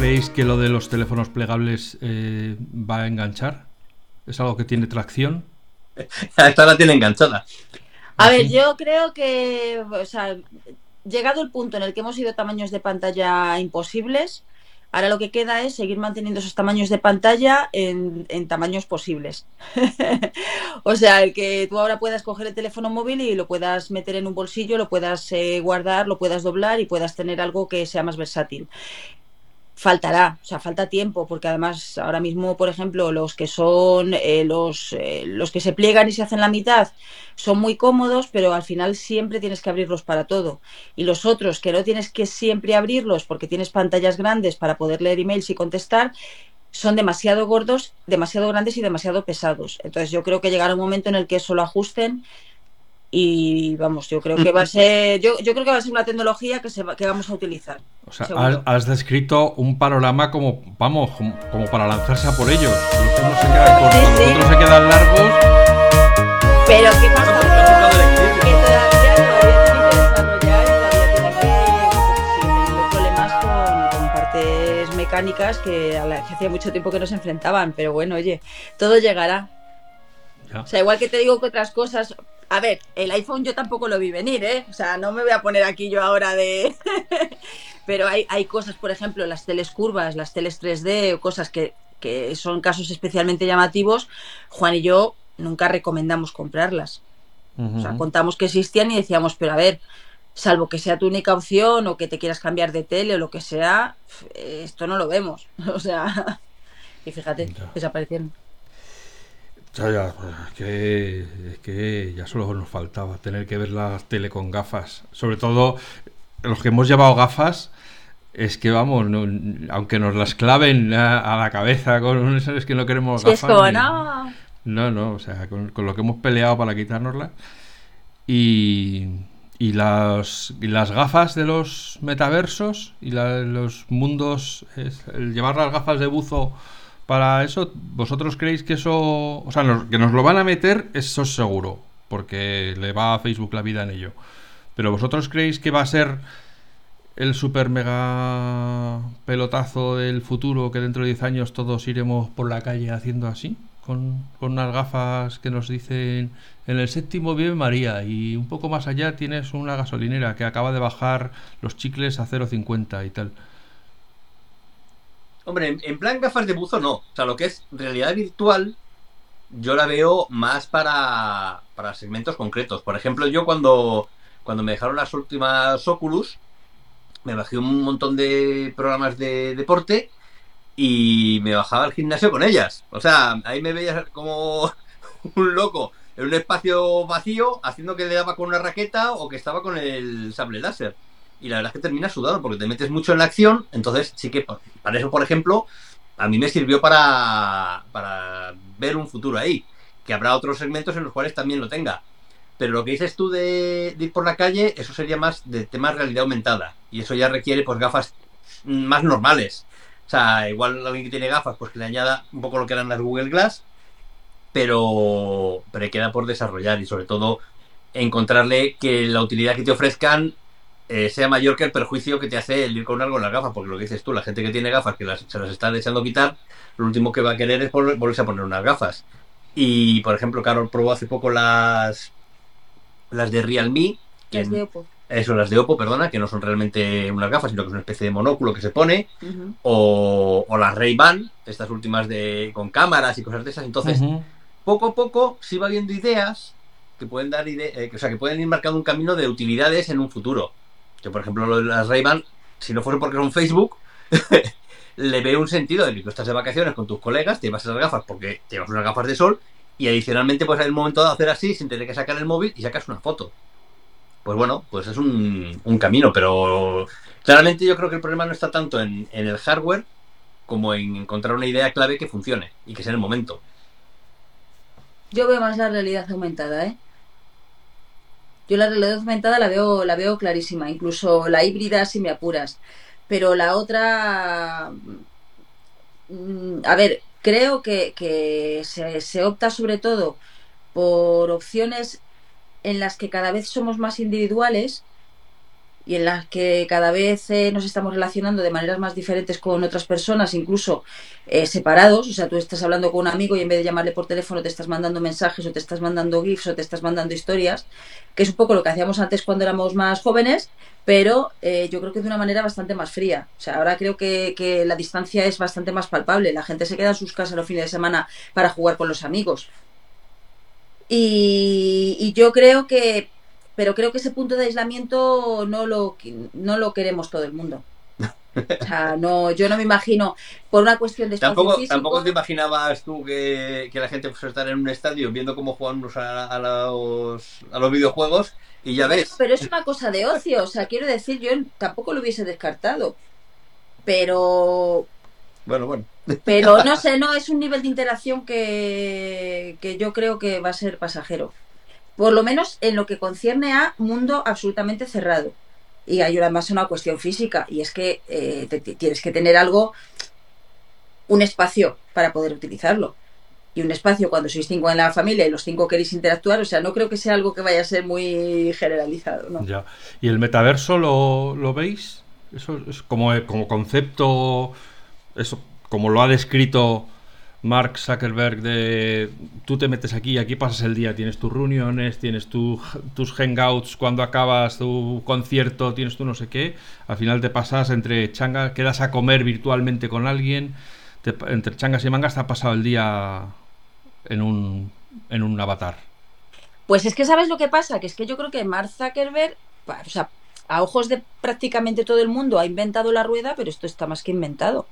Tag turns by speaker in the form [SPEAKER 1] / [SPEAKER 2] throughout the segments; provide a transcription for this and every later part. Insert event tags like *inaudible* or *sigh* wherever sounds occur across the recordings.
[SPEAKER 1] creéis que lo de los teléfonos plegables eh, va a enganchar? ¿Es algo que tiene tracción? *laughs*
[SPEAKER 2] Esta la tiene enganchada.
[SPEAKER 3] A ver, yo creo que, o sea, llegado el punto en el que hemos ido tamaños de pantalla imposibles, ahora lo que queda es seguir manteniendo esos tamaños de pantalla en, tamaños posibles. *laughs* o sea, el que tú ahora puedas coger el teléfono móvil y lo puedas meter en un bolsillo, lo puedas eh, guardar, lo puedas doblar y puedas tener algo que sea más versátil faltará, o sea, falta tiempo, porque además ahora mismo, por ejemplo, los que son eh, los, eh, los que se pliegan y se hacen la mitad son muy cómodos, pero al final siempre tienes que abrirlos para todo. Y los otros que no tienes que siempre abrirlos porque tienes pantallas grandes para poder leer emails y contestar, son demasiado gordos, demasiado grandes y demasiado pesados. Entonces yo creo que llegará un momento en el que eso lo ajusten y vamos, yo creo que va a ser, yo, yo creo que va a ser una tecnología que, se que vamos a utilizar.
[SPEAKER 1] O sea, has, descrito un panorama como, vamos, como, para lanzarse a por ellos. Los se quedan cortos, los otros se quedan largos.
[SPEAKER 3] Pero ¿qué pasa? Que todavía, todavía tienen que desarrollar y todavía tienen que, problemas con, con partes mecánicas que, a la, que hacía mucho tiempo que no se enfrentaban. Pero bueno, oye, todo llegará. O sea, igual que te digo que otras cosas, a ver, el iPhone yo tampoco lo vi venir, ¿eh? O sea, no me voy a poner aquí yo ahora de... *laughs* Pero hay, hay cosas, por ejemplo, las teles curvas, las teles 3D o cosas que, que son casos especialmente llamativos. Juan y yo nunca recomendamos comprarlas. O sea, contamos que existían y decíamos, pero a ver, salvo que sea tu única opción o que te quieras cambiar de tele o lo que sea, esto no lo vemos. *laughs* O sea, y fíjate, desaparecieron.
[SPEAKER 1] Ya, ya, pues, que, es que ya solo nos faltaba tener que ver la tele con gafas. Sobre todo los que hemos llevado gafas, es que vamos, aunque nos las claven a, la cabeza con es que no queremos gafas. no. No, no, o sea, con, lo que hemos peleado para quitárnoslas. Y, y, las, las gafas de los metaversos y los mundos, el llevar las gafas de buzo para eso, ¿vosotros creéis que eso, o sea, que nos lo van a meter, eso es seguro, porque le va a Facebook la vida en ello. Pero ¿vosotros creéis que va a ser el super mega pelotazo del futuro que dentro de 10 años todos iremos por la calle haciendo así? Con, con unas gafas que nos dicen en el séptimo vive María y un poco más allá tienes una gasolinera que acaba de bajar los chicles a 0,50 y tal.
[SPEAKER 2] Hombre, en, plan gafas de buzo no. O sea, lo que es realidad virtual, yo la veo más para, para segmentos concretos. Por ejemplo, yo cuando, cuando me dejaron las últimas Oculus, me bajé un montón de programas de deporte y me bajaba al gimnasio con ellas. O sea, ahí me veías como *laughs* un loco en un espacio vacío haciendo que le daba con una raqueta o que estaba con el sable láser y la verdad es que terminas sudado porque te metes mucho en la acción, entonces sí que para eso, por ejemplo, a mí me sirvió para, para ver un futuro ahí, que habrá otros segmentos en los cuales también lo tenga. Pero lo que dices tú de, ir por la calle, eso sería más de tema realidad aumentada. Y eso ya requiere pues gafas más normales. O sea, igual alguien que tiene gafas, pues que le añada un poco lo que eran las Google Glass, pero, pero queda por desarrollar y sobre todo encontrarle que la utilidad que te ofrezcan eh, sea mayor que el perjuicio que te hace el ir con algo en las gafas, porque lo que dices tú, la gente que tiene gafas que se las está deseando quitar, lo último que va a querer es volverse a poner unas gafas. Y por ejemplo, Carol probó hace poco las las de Realme,
[SPEAKER 3] las de Oppo.
[SPEAKER 2] Eso, las de Oppo, perdona, que no son realmente unas gafas, sino que es una especie de monóculo que se pone, o, las Ray-Ban, estas últimas de con cámaras y cosas de esas. Entonces, poco a poco sí va viendo ideas que pueden dar eh, o sea, que pueden ir marcando un camino de utilidades en un futuro. Yo, por ejemplo, lo de las si no fuera porque son Facebook, *laughs* le veo un sentido de que tú estás de vacaciones con tus colegas, te llevas esas gafas porque te llevas unas gafas de sol y adicionalmente pues hay el momento de hacer así sin tener que sacar el móvil y sacas una foto. Pues bueno, pues es un, camino, pero claramente yo creo que el problema no está tanto en, en el hardware como en encontrar una idea clave que funcione y que sea en el momento.
[SPEAKER 3] Yo veo más la realidad aumentada, ¿eh? Yo la realidad aumentada la veo, la veo clarísima, incluso la híbrida si me apuras. Pero la otra, mm, a ver, creo que, se, opta sobre todo por opciones en las que cada vez somos más individuales y en las que cada vez eh, nos estamos relacionando de maneras más diferentes con otras personas, incluso eh, separados. O sea, tú estás hablando con un amigo y en vez de llamarle por teléfono te estás mandando mensajes o te estás mandando GIFs o te estás mandando historias, que es un poco lo que hacíamos antes cuando éramos más jóvenes, pero eh, yo creo que de una manera bastante más fría. O sea, ahora creo que, que la distancia es bastante más palpable. La gente se queda en sus casas los fines de semana para jugar con los amigos. Y, y yo creo que pero creo que ese punto de aislamiento no lo, no lo queremos todo el mundo. O sea, no, yo no me imagino, por una cuestión de
[SPEAKER 2] ¿Tampoco, físico, ¿Tampoco te imaginabas tú que, que la gente fuese a estar en un estadio viendo cómo juegan a, a, los, a los videojuegos y ya ves?
[SPEAKER 3] Pero es una cosa de ocio, o sea, quiero decir, yo tampoco lo hubiese descartado. Pero...
[SPEAKER 2] Bueno, bueno.
[SPEAKER 3] Pero no *laughs* sé, no, es un nivel de interacción que, que yo creo que va a ser pasajero por lo menos en lo que concierne a mundo absolutamente cerrado. Y hay además una cuestión física, y es que eh, tienes que tener algo, un espacio para poder utilizarlo. Y un espacio cuando sois cinco en la familia y los cinco queréis interactuar, o sea, no creo que sea algo que vaya a ser muy generalizado. ¿no?
[SPEAKER 1] Ya. ¿Y el metaverso lo, lo veis? Eso es como, como concepto, eso, como lo ha descrito Mark Zuckerberg de tú te metes aquí, aquí pasas el día, tienes tus reuniones, tienes tu, tus hangouts cuando acabas tu concierto, tienes tu no sé qué, al final te pasas entre changas, quedas a comer virtualmente con alguien, entre changas y mangas te ha pasado el día en un, en un avatar.
[SPEAKER 3] Pues es que sabes lo que pasa, que es que yo creo que Mark Zuckerberg, a ojos de prácticamente todo el mundo ha inventado la rueda, pero esto está más que inventado.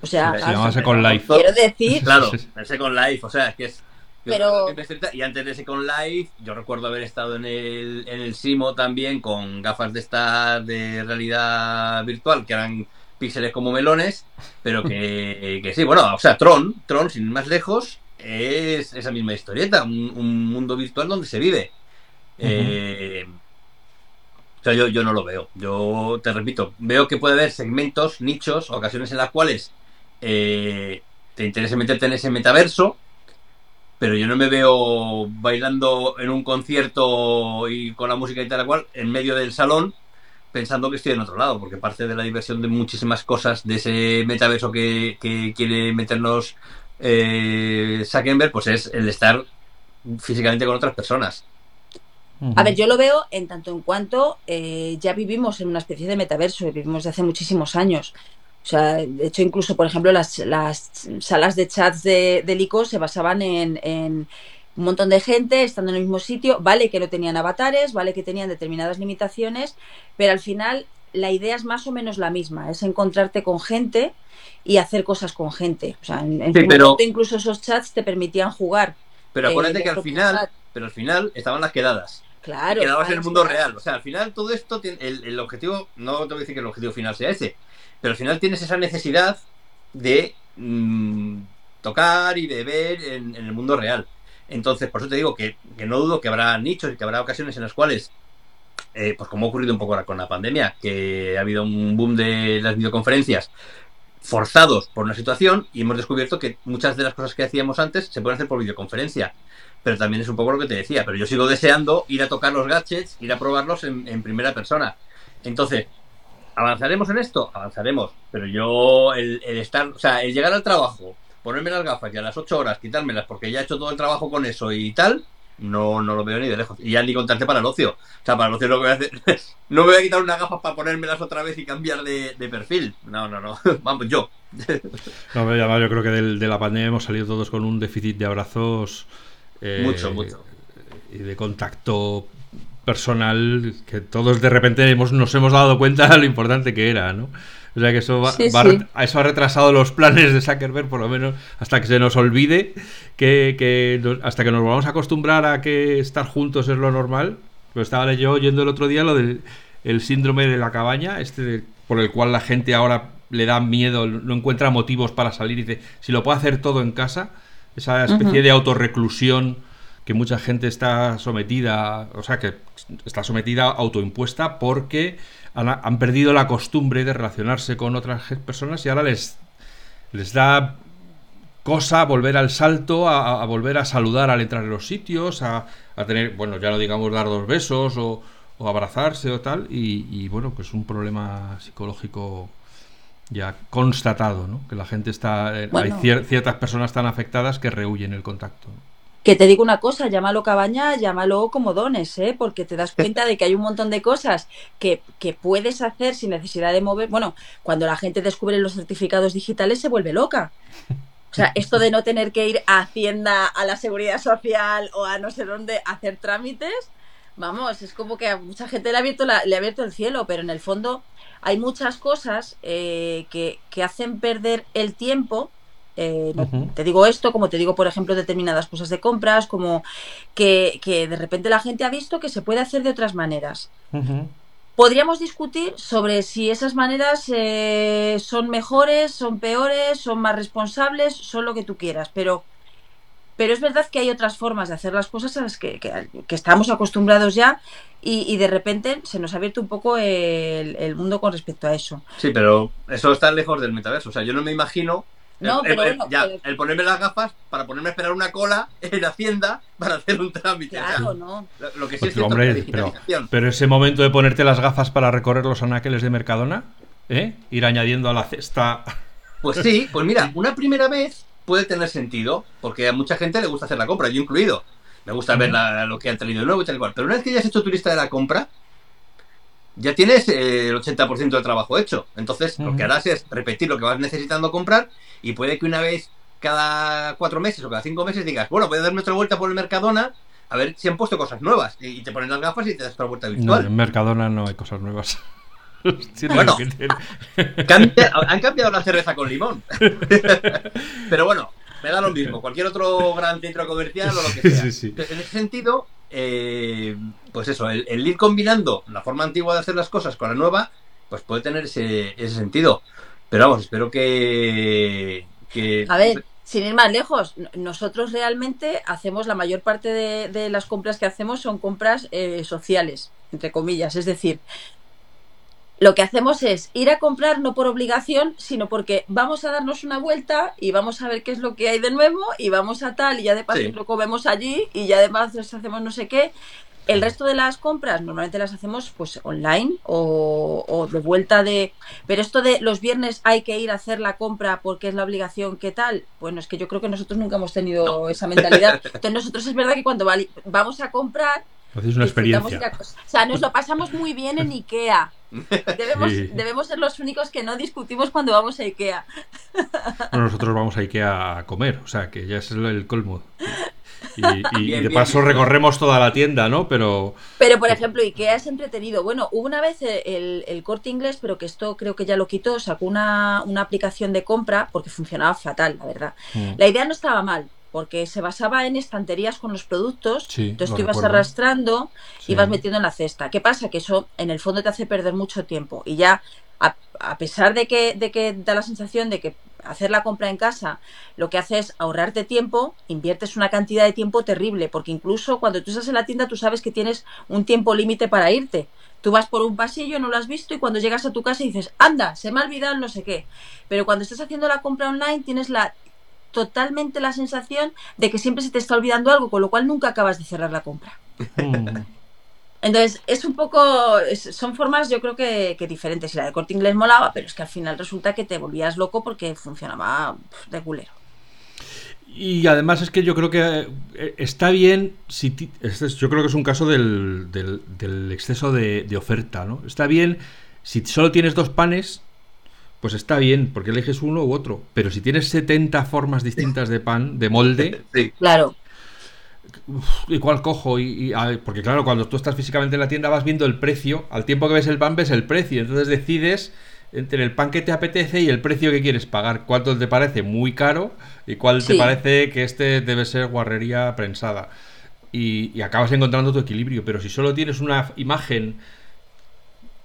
[SPEAKER 3] O sea,
[SPEAKER 1] se llama Second Life.
[SPEAKER 3] Quiero decir.
[SPEAKER 2] Claro, el Second Life, o sea, es que es.
[SPEAKER 3] Pero...
[SPEAKER 2] Y antes de Second Life, yo recuerdo haber estado en el, en el Simo también con gafas de estas de realidad virtual, que eran píxeles como melones, pero que, *laughs* que sí, bueno, o sea, Tron, Tron, sin ir más lejos, es esa misma historieta, un, un mundo virtual donde se vive. Uh -huh. eh, o sea, yo, yo no lo veo. Yo te repito, veo que puede haber segmentos, nichos, ocasiones en las cuales eh, te interesa meterte en ese metaverso, pero yo no me veo bailando en un concierto y con la música y tal cual en medio del salón pensando que estoy en otro lado, porque parte de la diversión de muchísimas cosas de ese metaverso que, que quiere meternos eh, Zuckerberg, pues es el estar físicamente con otras personas.
[SPEAKER 3] A ver, yo lo veo en tanto en cuanto eh, ya vivimos en una especie de metaverso, vivimos desde hace muchísimos años. O sea, de hecho, incluso, por ejemplo, las, las salas de chats de, de ICO se basaban en, en, un montón de gente estando en el mismo sitio. Vale que no tenían avatares, vale que tenían determinadas limitaciones, pero al final la idea es más o menos la misma, es encontrarte con gente y hacer cosas con gente. O sea, en, en
[SPEAKER 2] sí, pero...
[SPEAKER 3] momento incluso esos chats te permitían jugar.
[SPEAKER 2] Pero acuérdate eh, que al final, chat. pero al final estaban las quedadas.
[SPEAKER 3] Claro.
[SPEAKER 2] Quedabas
[SPEAKER 3] claro,
[SPEAKER 2] en el mundo
[SPEAKER 3] claro.
[SPEAKER 2] real. O sea, al final todo esto, tiene, el, el, objetivo, no te voy a decir que el objetivo final sea ese, pero al final tienes esa necesidad de mmm, tocar y de ver en, en, el mundo real. Entonces, por eso te digo que, que, no dudo que habrá nichos y que habrá ocasiones en las cuales, eh, pues como ha ocurrido un poco ahora con la pandemia, que ha habido un boom de las videoconferencias forzados por una situación y hemos descubierto que muchas de las cosas que hacíamos antes se pueden hacer por videoconferencia pero también es un poco lo que te decía. Pero yo sigo deseando ir a tocar los gadgets, ir a probarlos en, en primera persona. Entonces, ¿avanzaremos en esto? Avanzaremos. Pero yo, el, el, estar, o sea, el llegar al trabajo, ponerme las gafas y a las 8 horas quitármelas porque ya he hecho todo el trabajo con eso y tal, no, no lo veo ni de lejos. Y ya ni contarte para el ocio. O sea, para el ocio lo que voy a hacer. *laughs* no me voy a quitar unas gafas para ponérmelas otra vez y cambiar de, de perfil. No, no, no. *laughs* Vamos, yo. *laughs*
[SPEAKER 1] no, además, yo creo que de, de la pandemia hemos salido todos con un déficit de abrazos
[SPEAKER 2] eh, mucho, mucho.
[SPEAKER 1] Y de contacto personal que todos de repente hemos, nos hemos dado cuenta de lo importante que era, ¿no? O sea que eso, va,
[SPEAKER 3] sí,
[SPEAKER 1] va,
[SPEAKER 3] sí.
[SPEAKER 1] eso ha retrasado los planes de Zuckerberg, por lo menos hasta que se nos olvide, que, hasta que nos volvamos a acostumbrar a que estar juntos es lo normal. Pues estaba yo oyendo el otro día lo del el síndrome de la cabaña, este de, por el cual la gente ahora le da miedo, no encuentra motivos para salir y dice, si lo puedo hacer todo en casa, esa especie uh -huh. de autorreclusión que mucha gente está sometida, o sea, que está sometida autoimpuesta porque han, han, perdido la costumbre de relacionarse con otras personas y ahora les, les da cosa volver al salto, a, a volver a saludar al entrar en los sitios, a, a, tener, bueno, ya no digamos dar dos besos o, o abrazarse o tal, y, y bueno, pues un problema psicológico ya constatado, ¿no? Que la gente está, eh,
[SPEAKER 3] Bueno.
[SPEAKER 1] hay cier- ciertas personas tan afectadas que rehuyen el contacto.
[SPEAKER 3] Que te digo una cosa, llámalo cabaña, llámalo como dones, ¿eh? porque te das cuenta de que hay un montón de cosas que, que puedes hacer sin necesidad de mover. Bueno, cuando la gente descubre los certificados digitales se vuelve loca. O sea, esto de no tener que ir a Hacienda, a la Seguridad Social o a no sé dónde a hacer trámites, vamos, es como que a mucha gente le ha abierto, la- le ha abierto el cielo, pero en el fondo hay muchas cosas eh, que, que hacen perder el tiempo. Eh, no-
[SPEAKER 1] Ujú.
[SPEAKER 3] Te digo esto, como te digo, por ejemplo, determinadas cosas de compras, como que, que de repente la gente ha visto que se puede hacer de otras maneras. Podríamos discutir sobre si esas maneras eh, son mejores, son peores, son más responsables, son lo que tú quieras, pero, pero es verdad que hay otras formas de hacer las cosas a las que, que- que estamos acostumbrados ya y, y de repente se nos ha abierto un poco el, el mundo con respecto a eso.
[SPEAKER 2] Sí, pero eso está lejos del metaverso. O sea, yo no me imagino.
[SPEAKER 3] No,
[SPEAKER 2] el,
[SPEAKER 3] pero
[SPEAKER 2] el-
[SPEAKER 3] bueno,
[SPEAKER 2] ya,
[SPEAKER 3] pues-
[SPEAKER 2] el ponerme las gafas para ponerme a esperar una cola en Hacienda para hacer un trámite. O sea,
[SPEAKER 3] Claro, ¿no?
[SPEAKER 2] lo, lo que sí
[SPEAKER 1] Pues,
[SPEAKER 2] es
[SPEAKER 1] hombre,
[SPEAKER 2] es
[SPEAKER 1] pero- ese momento de ponerte las gafas para recorrer los anaqueles de Mercadona, ¿eh? Ir añadiendo a la cesta.
[SPEAKER 2] Pues sí, pues mira, *laughs* una primera vez puede tener sentido, porque a mucha gente le gusta hacer la compra, yo incluido. Me gusta ver la- lo que han traído de nuevo y tal y cual. Pero una vez que ya has hecho tu lista de la compra, ya tienes eh, el 80% del trabajo hecho. Entonces, lo que harás es repetir lo que vas necesitando comprar y puede que una vez cada cuatro meses o cada cinco meses digas, bueno, voy a darme otra vuelta por el Mercadona a ver si han puesto cosas nuevas. Y, te ponen las gafas y te das otra vuelta
[SPEAKER 1] No,
[SPEAKER 2] virtual.
[SPEAKER 1] en Mercadona no hay cosas nuevas. *laughs*
[SPEAKER 2] Bueno. Cambia- han cambiado la cerveza con limón. *laughs* Pero bueno, me da lo mismo. Cualquier otro gran centro comercial o lo que sea.
[SPEAKER 1] Sí, sí.
[SPEAKER 2] En ese sentido, eh, pues eso, el, ir combinando la forma antigua de hacer las cosas con la nueva, pues puede tener ese, sentido. Pero vamos, espero que. que
[SPEAKER 3] A ver, sin ir más lejos, nosotros realmente hacemos la mayor parte de, de las compras que hacemos son compras eh, sociales, entre comillas. Es decir, lo que hacemos es ir a comprar no por obligación, sino porque vamos a darnos una vuelta y vamos a ver qué es lo que hay de nuevo y vamos a tal y ya de paso
[SPEAKER 2] Sí.
[SPEAKER 3] lo comemos allí y ya de paso hacemos no sé qué. El resto de las compras normalmente las hacemos pues online o, o de vuelta de... Pero esto de los viernes hay que ir a hacer la compra porque es la obligación, ¿qué tal? Bueno, es que yo creo que nosotros nunca hemos tenido esa mentalidad. *laughs* Entonces nosotros es verdad que cuando vamos a comprar...
[SPEAKER 1] Hacéis una experiencia.
[SPEAKER 3] o sea, nos lo pasamos muy bien en Ikea. Debemos,
[SPEAKER 1] Sí.
[SPEAKER 3] debemos ser los únicos que no discutimos cuando vamos a Ikea.
[SPEAKER 1] Bueno, nosotros vamos a Ikea a comer, o sea que ya es el, colmo. Y, y- y
[SPEAKER 2] Bien,
[SPEAKER 1] de
[SPEAKER 2] bien
[SPEAKER 1] paso recorremos toda la tienda, ¿no? Pero
[SPEAKER 3] Pero, por ejemplo, Ikea es entretenido. Bueno, hubo una vez el, el- el corte inglés, pero que esto creo que ya lo quitó, sacó una, una aplicación de compra porque funcionaba fatal, la verdad.
[SPEAKER 1] mm,
[SPEAKER 3] La idea no estaba mal, porque se basaba en estanterías con los productos.
[SPEAKER 1] Sí,
[SPEAKER 3] entonces
[SPEAKER 1] lo
[SPEAKER 3] tú ibas
[SPEAKER 1] recuerdo.
[SPEAKER 3] arrastrando
[SPEAKER 1] sí.
[SPEAKER 3] y vas metiendo en la cesta. ¿Qué pasa? Que eso en el fondo te hace perder mucho tiempo. Y ya, a, a pesar de que, de que da la sensación de que hacer la compra en casa lo que hace es ahorrarte tiempo, inviertes una cantidad de tiempo terrible, porque incluso cuando tú estás en la tienda tú sabes que tienes un tiempo límite para irte. Tú vas por un pasillo, no lo has visto y cuando llegas a tu casa dices, anda, se me ha olvidado no sé qué. Pero cuando estás haciendo la compra online tienes la totalmente la sensación de que siempre se te está olvidando algo, con lo cual nunca acabas de cerrar la compra.
[SPEAKER 1] Mm,
[SPEAKER 3] Entonces, es un poco. es- son formas, yo creo que, que diferentes. Y la de corte inglés molaba, pero es que al final resulta que te volvías loco porque funcionaba de culero.
[SPEAKER 1] Y además es que yo creo que eh, está bien si ti- este es- yo creo que es un caso del, del- del exceso de, de oferta, ¿no? Está bien si solo tienes dos panes, pues está bien, porque eliges uno u otro. Pero si tienes 70 formas distintas de pan, de molde, *laughs*
[SPEAKER 2] Sí,
[SPEAKER 3] Claro,
[SPEAKER 1] ¿y cuál cojo? Y, y- a- porque claro, cuando tú estás físicamente en la tienda vas viendo el precio, al tiempo que ves el pan ves el precio, entonces decides entre el pan que te apetece y el precio que quieres pagar, cuánto te parece muy caro y cuál te parece que este debe ser guarrería prensada. Y, y acabas encontrando tu equilibrio, pero si solo tienes una imagen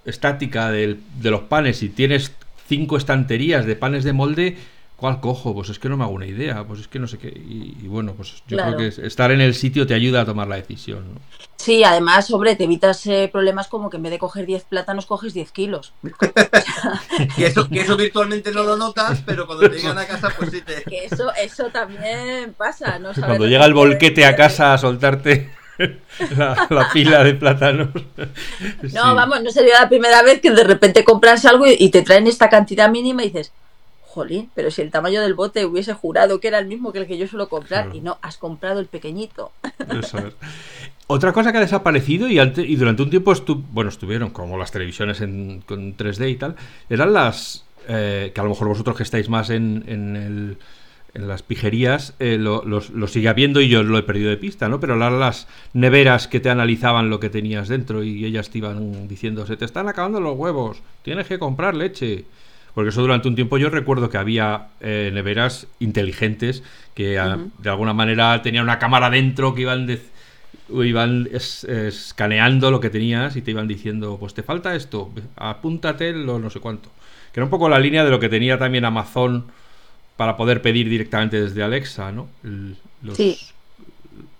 [SPEAKER 1] estática del- de los panes y tienes cinco estanterías de panes de molde, ¿cuál cojo? Pues es que no me hago una idea, pues es que no sé qué. Y, y bueno, pues yo
[SPEAKER 3] Claro.
[SPEAKER 1] creo que es- estar en el sitio te ayuda a tomar la decisión. ¿no?
[SPEAKER 3] sí, además, sobre, te evitas eh, problemas como que en vez de coger 10 plátanos, coges 10 kilos. *laughs*
[SPEAKER 2] que eso, que eso virtualmente no lo notas, pero cuando te llegan a casa, pues sí te.
[SPEAKER 3] Que eso, eso también pasa, ¿no? *laughs*
[SPEAKER 1] Cuando llega el volquete a casa a soltarte. *laughs* la, pila de plátanos. *laughs*
[SPEAKER 3] No, vamos, no sería la primera vez que de repente compras algo y, te traen esta cantidad mínima y dices, jolín, pero si el tamaño del bote hubiese jurado que era el mismo que el que yo suelo comprar y no, has comprado el pequeñito.
[SPEAKER 1] Otra cosa que ha desaparecido y, y durante un tiempo bueno, estuvieron como las televisiones en, con 3D y tal, eran las eh, que a lo mejor vosotros que estáis más en, en el en las pijerías eh, lo, sigue habiendo y yo lo he perdido de pista, ¿no? Pero las neveras que te analizaban lo que tenías dentro y ellas te iban diciendo, se te están acabando los huevos, tienes que comprar leche. Porque eso durante un tiempo yo recuerdo que había eh, neveras inteligentes que de alguna manera tenían una cámara dentro que iban, iban escaneando lo que tenías y te iban diciendo, pues te falta esto, apúntate lo no sé cuánto. Que era un poco la línea de lo que tenía también Amazon para poder pedir directamente desde Alexa, ¿no? los,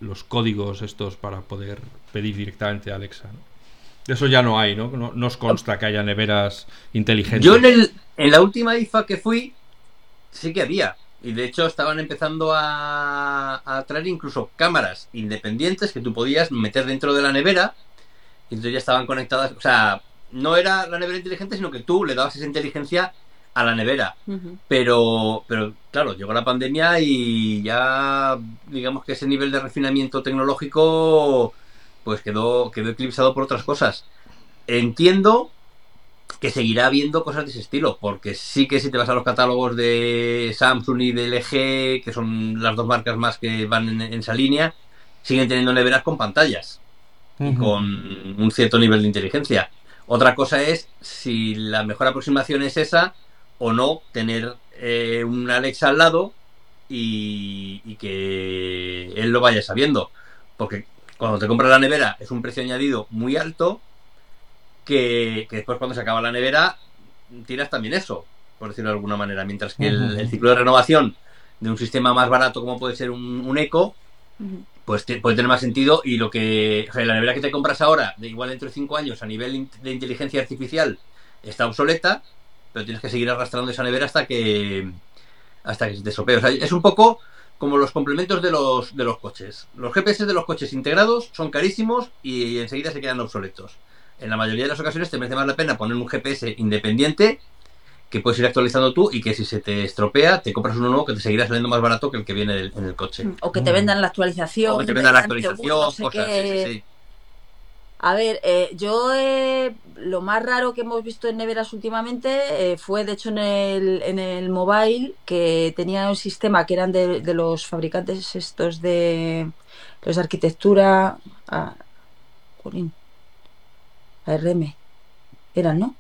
[SPEAKER 1] los, códigos estos para poder pedir directamente a Alexa, ¿no? Eso ya no hay, ¿no? ¿no? nos consta que haya neveras inteligentes.
[SPEAKER 2] Yo en, en la última IFA que fui, sí que había. Y de hecho estaban empezando a, a traer incluso cámaras independientes que tú podías meter dentro de la nevera. Y entonces ya estaban conectadas. O sea, no era la nevera inteligente, sino que tú le dabas esa inteligencia a la nevera. Pero, pero claro, llegó la pandemia y ya digamos que ese nivel de refinamiento tecnológico pues quedó, quedó eclipsado por otras cosas. Entiendo que seguirá habiendo cosas de ese estilo, porque sí que si te vas a los catálogos de Samsung y de LG, que son las dos marcas más que van en, esa línea, siguen teniendo neveras con pantallas y con un cierto nivel de inteligencia. Otra cosa es si la mejor aproximación es esa, o no tener eh, un Alexa al lado y, que él lo vaya sabiendo. Porque cuando te compras la nevera es un precio añadido muy alto que, después cuando se acaba la nevera tiras también eso, por decirlo de alguna manera. Mientras que el, ciclo de renovación de un sistema más barato como puede ser un, eco, pues puede tener más sentido y lo que la nevera que te compras ahora, de igual dentro de 5 años a nivel de inteligencia artificial, está obsoleta pero tienes que seguir arrastrando esa nevera hasta que hasta que se te sopee. O sea, es un poco como los complementos de los, de los coches. Los GPS de los coches integrados son carísimos y enseguida se quedan obsoletos. En la mayoría de las ocasiones te merece más la pena poner un GPS independiente que puedes ir actualizando tú y que si se te estropea te compras uno nuevo que te seguirá saliendo más barato que el que viene en el coche.
[SPEAKER 3] O que te vendan la actualización.
[SPEAKER 2] O que te vendan la actualización, cosas, sí.
[SPEAKER 3] A ver, eh, yo eh, lo más raro que hemos visto en neveras últimamente eh, fue de hecho en el, en el mobile que tenía un sistema que eran de, los fabricantes estos de los arquitectura ah, ARM eran, ¿no?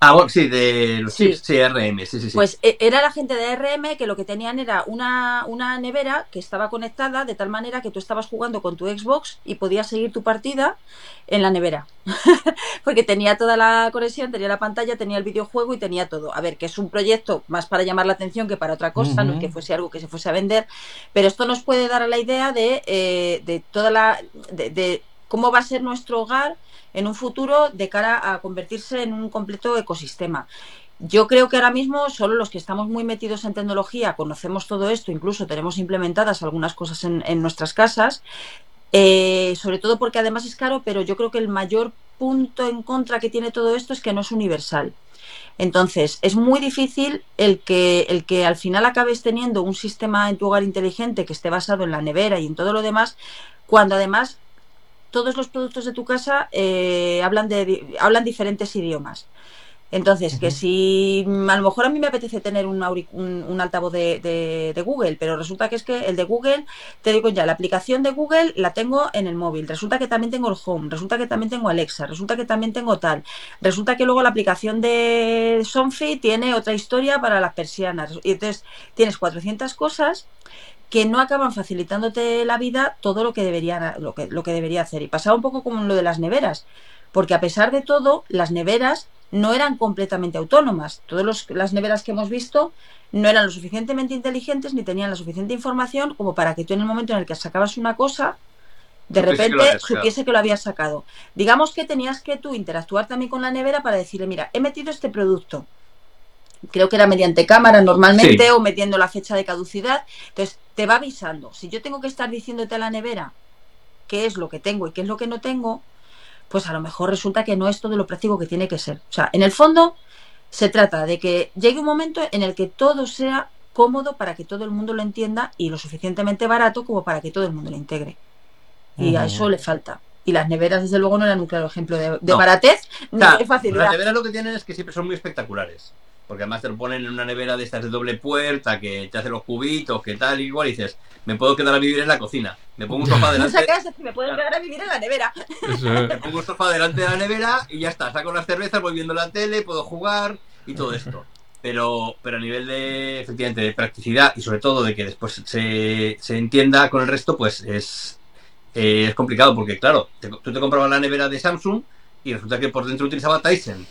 [SPEAKER 2] Ah, bueno, sí, de los sí. RM, sí, sí, sí.
[SPEAKER 3] Pues e, era la gente de RM que lo que tenían era una, una nevera que estaba conectada de tal manera que tú estabas jugando con tu Xbox y podías seguir tu partida en la nevera. *laughs* Porque tenía toda la conexión, tenía la pantalla, tenía el videojuego y tenía todo. A ver, que es un proyecto más para llamar la atención que para otra cosa, no es que fuese algo que se fuese a vender, pero esto nos puede dar la idea de, eh, de toda la. de cómo va a ser nuestro hogar en un futuro de cara a convertirse en un completo ecosistema. Yo creo que ahora mismo solo los que estamos muy metidos en tecnología conocemos todo esto, incluso tenemos implementadas algunas cosas en, nuestras casas, eh, sobre todo porque además es caro, pero yo creo que el mayor punto en contra que tiene todo esto es que no es universal. Entonces, es muy difícil el que, el que al final acabes teniendo un sistema en tu hogar inteligente que esté basado en la nevera y en todo lo demás, cuando además todos los productos de tu casa eh, hablan, de, hablan diferentes idiomas. Entonces, que si mm, a lo mejor a mí me apetece tener un, un, altavoz de, Google, pero resulta que es que el de Google, te digo ya, la aplicación de Google la tengo en el móvil, resulta que también tengo el Home, resulta que también tengo Alexa, resulta que también tengo tal, resulta que luego la aplicación de Somfy tiene otra historia para las persianas, y entonces tienes 400 cosas que no acaban facilitándote la vida todo lo que debería, lo que, lo que debería hacer. Y pasaba un poco como lo de las neveras, porque a pesar de todo, las neveras no eran completamente autónomas. Todas las neveras que hemos visto no eran lo suficientemente inteligentes ni tenían la suficiente información como para que tú en el momento en el que sacabas una cosa, de repente supiese que lo habías sacado. Digamos que tenías que tú interactuar también con la nevera para decirle, mira, he metido este producto creo que era mediante cámara normalmente o metiendo la fecha de caducidad. Entonces, te va avisando. Si yo tengo que estar diciéndote a la nevera qué es lo que tengo y qué es lo que no tengo, pues a lo mejor resulta que no es todo lo práctico que tiene que ser. O sea, en el fondo se trata de que llegue un momento en el que todo sea cómodo para que todo el mundo lo entienda y lo suficientemente barato como para que todo el mundo lo integre. Y a eso le falta. Y las neveras, desde luego, no eran un claro ejemplo de, de
[SPEAKER 2] No.
[SPEAKER 3] baratez
[SPEAKER 2] O
[SPEAKER 3] ni
[SPEAKER 2] sea,
[SPEAKER 3] de facilidad.
[SPEAKER 2] Las neveras lo que tienen es que siempre son muy espectaculares. Porque además te lo ponen en una nevera de estas de doble puerta, que te hace los cubitos, que tal, igual, y dices, me puedo quedar a vivir en la cocina. Me pongo un sofá *laughs* delante,
[SPEAKER 3] me puedo quedar a vivir en la nevera. *laughs*
[SPEAKER 2] Me pongo un sofá delante de la nevera y ya está. Saco las cervezas, voy viendo la tele, puedo jugar y todo esto. Pero, pero a nivel de, efectivamente, de practicidad y sobre todo de que después se, se entienda con el resto, pues es, eh, es complicado porque, claro, te- tú te comprabas la nevera de Samsung y resulta que por dentro utilizaba Tyson.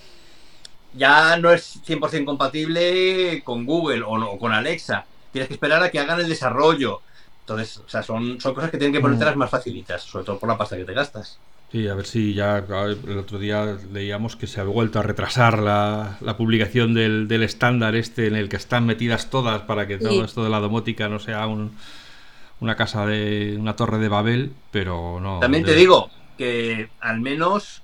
[SPEAKER 2] Ya no es 100% compatible con Google o, no- o con Alexa. Tienes que esperar a que hagan el desarrollo. Entonces, o sea, son, son cosas que tienen que ponértelas más facilitas, sobre todo por la pasta que te gastas.
[SPEAKER 1] Sí, a ver si ya el otro día leíamos que se ha vuelto a retrasar la, la publicación del, del estándar este en el que están metidas todas para que todo
[SPEAKER 3] Sí.
[SPEAKER 1] esto de la domótica no sea un- una casa de una torre de Babel, pero no.
[SPEAKER 2] También te
[SPEAKER 1] de-
[SPEAKER 2] digo que al menos,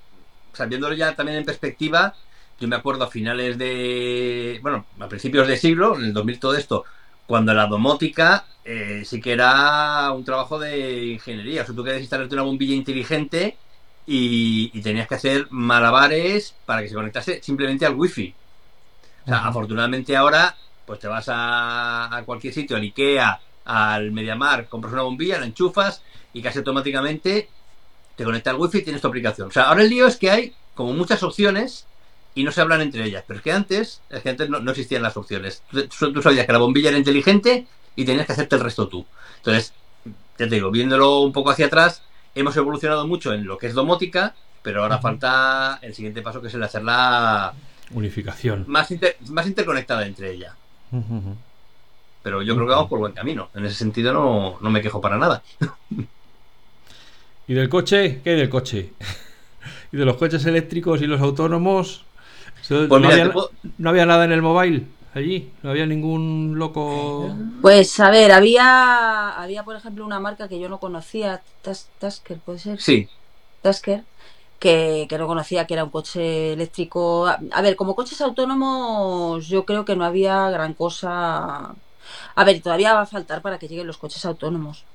[SPEAKER 2] sabiéndolo ya también en perspectiva, yo me acuerdo a finales de, bueno, a principios de siglo, en el 2000 todo esto, cuando la domótica eh, sí que era un trabajo de ingeniería. O sea, tú querías instalarte una bombilla inteligente y, y tenías que hacer malabares para que se conectase simplemente al wifi. O sea, afortunadamente ahora, pues te vas a, a cualquier sitio, al Ikea, al Mediamar, compras una bombilla, la enchufas y casi automáticamente te conecta al wifi y tienes tu aplicación. O sea, ahora el lío es que hay como muchas opciones y no se hablan entre ellas. Pero es que antes, es que antes no, no existían las opciones. Tú, sabías que la bombilla era inteligente y tenías que hacerte el resto tú. Entonces, ya te digo, viéndolo un poco hacia atrás, hemos evolucionado mucho en lo que es domótica, pero ahora falta el siguiente paso que es el hacerla
[SPEAKER 1] Unificación.
[SPEAKER 2] más, inter- más interconectada entre ella.
[SPEAKER 1] Ujú, ujú.
[SPEAKER 2] Pero yo creo que vamos por buen camino. En ese sentido no, no me quejo para nada.
[SPEAKER 1] ¿Y del coche? ¿Qué hay del coche? *laughs* ¿Y de los coches eléctricos y los autónomos?
[SPEAKER 2] Pues
[SPEAKER 1] no,
[SPEAKER 2] mira,
[SPEAKER 1] había,
[SPEAKER 2] te puedo-
[SPEAKER 1] no había nada en el mobile allí, no había ningún loco.
[SPEAKER 3] Pues a ver, había, había por ejemplo una marca que yo no conocía, Tas- Tasker, puede ser.
[SPEAKER 2] Sí,
[SPEAKER 3] Tasker, que, que no conocía que era un coche eléctrico. A, a ver, como coches autónomos, yo creo que no había gran cosa. A ver, todavía va a faltar para que lleguen los coches autónomos.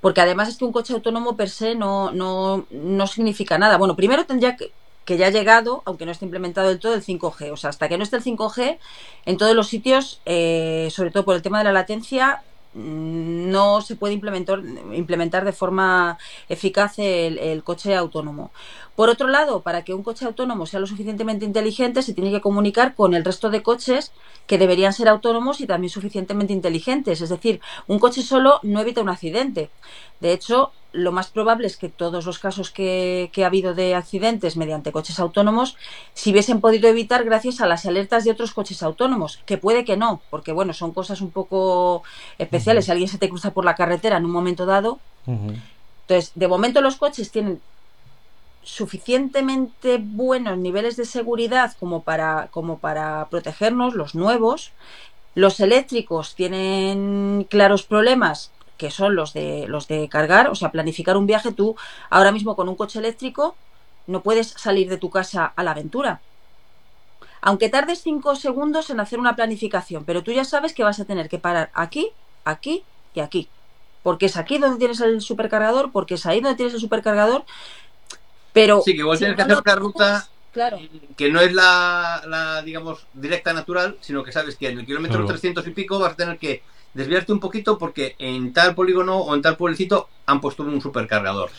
[SPEAKER 3] Porque además es que un coche autónomo per se no, no, no significa nada. Bueno, primero tendría que, que ya ha llegado, aunque no esté implementado del todo, el 5G. O sea, hasta que no esté el 5G, en todos los sitios, eh, sobre todo por el tema de la latencia, mm, no se puede implementar, de forma eficaz el coche autónomo. Por otro lado, para que un coche autónomo sea lo suficientemente inteligente, se tiene que comunicar con el resto de coches que deberían ser autónomos y también suficientemente inteligentes. Es decir, un coche solo no evita un accidente. De hecho, lo más probable es que todos los casos que, que ha habido de accidentes mediante coches autónomos se hubiesen podido evitar gracias a las alertas de otros coches autónomos, que puede que no, porque bueno, son cosas un poco especiales. Si alguien se te cruza por la carretera en un momento dado, entonces, de momento los coches tienen suficientemente buenos niveles de seguridad como para, como para protegernos, los nuevos. Los eléctricos tienen claros problemas que son los de los de cargar, o sea, planificar un viaje tú ahora mismo con un coche eléctrico no puedes salir de tu casa a la aventura. Aunque tardes cinco segundos en hacer una planificación, pero tú ya sabes que vas a tener que parar aquí, aquí y aquí. Porque es aquí donde tienes el supercargador, porque es ahí donde tienes el supercargador. Pero
[SPEAKER 2] sí, que igual
[SPEAKER 3] si
[SPEAKER 2] tienes que
[SPEAKER 3] no
[SPEAKER 2] hacer una ruta
[SPEAKER 3] Claro.
[SPEAKER 2] que no es la, la, digamos, directa natural, sino que sabes que en el kilómetro
[SPEAKER 1] Claro.
[SPEAKER 2] 300 y pico vas a tener que desviarte un poquito porque en tal polígono o en tal pueblecito han puesto un supercargador.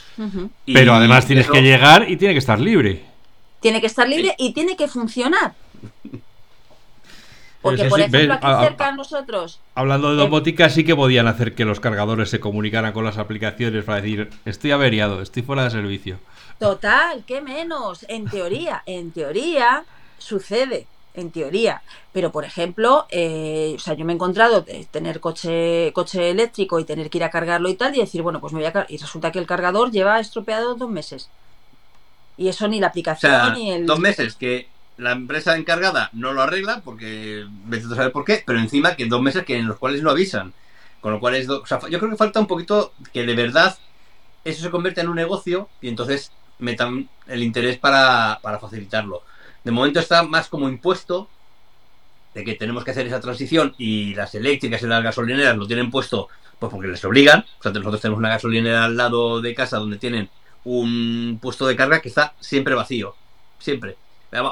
[SPEAKER 2] Y
[SPEAKER 1] Pero además tienes
[SPEAKER 2] eso-
[SPEAKER 1] que llegar y tiene que estar libre.
[SPEAKER 3] Tiene que estar libre y tiene que funcionar. *laughs* Porque, por ejemplo, aquí cerca de nosotros,
[SPEAKER 1] Hablando de domótica, sí que podían hacer que los cargadores se comunicaran con las aplicaciones para decir, estoy averiado, estoy fuera de servicio.
[SPEAKER 3] Total, ¿qué menos? En teoría, en teoría sucede, en teoría. Pero, por ejemplo, eh, o sea, yo me he encontrado de tener coche, coche eléctrico y tener que ir a cargarlo y tal, y decir, bueno, pues me voy a car-". Y resulta que el cargador lleva estropeado dos meses. Y eso ni la
[SPEAKER 2] O
[SPEAKER 3] aplicación
[SPEAKER 2] sea,
[SPEAKER 3] ni el.
[SPEAKER 2] dos meses que la empresa encargada no lo arregla porque vete a saber por qué, pero encima que dos meses que en los cuales no avisan. Con lo cual es, do- o sea, yo creo que falta un poquito que de verdad eso se convierte en un negocio y entonces metan el interés para, para facilitarlo. De momento está más como impuesto de que tenemos que hacer esa transición y las eléctricas y las gasolineras lo tienen puesto pues porque les obligan. O sea, nosotros tenemos una gasolinera al lado de casa donde tienen un puesto de carga que está siempre vacío. Siempre.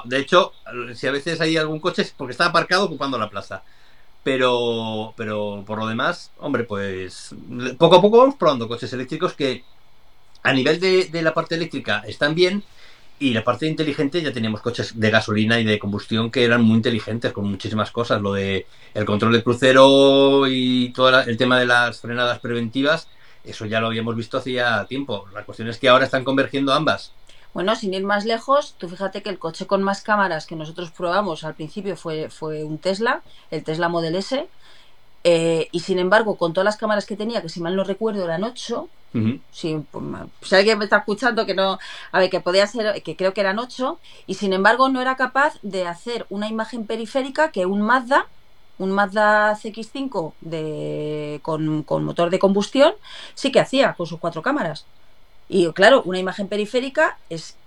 [SPEAKER 2] De hecho, si a veces hay algún coche es porque está aparcado ocupando la plaza. Pero, pero por lo demás, hombre, pues poco a poco vamos probando coches eléctricos que a nivel de, la parte eléctrica están bien, y la parte inteligente ya teníamos coches de gasolina y de combustión que eran muy inteligentes con muchísimas cosas. Lo de el control de crucero y todo el tema de las frenadas preventivas, eso ya lo habíamos visto hacía tiempo. La cuestión es que ahora están convergiendo ambas.
[SPEAKER 3] Bueno, sin ir más lejos, tú fíjate que el coche con más cámaras que nosotros probamos al principio fue, fue un Tesla, el Tesla Model S, eh, y sin embargo, con todas las cámaras que tenía, que si mal no recuerdo eran 8, si, alguien me está escuchando que no, a ver, que podía ser, que creo que eran 8, y sin embargo no era capaz de hacer una imagen periférica que un Mazda, un Mazda CX5 de, con, con motor de combustión, sí que hacía con sus cuatro cámaras. Y claro, una imagen periférica es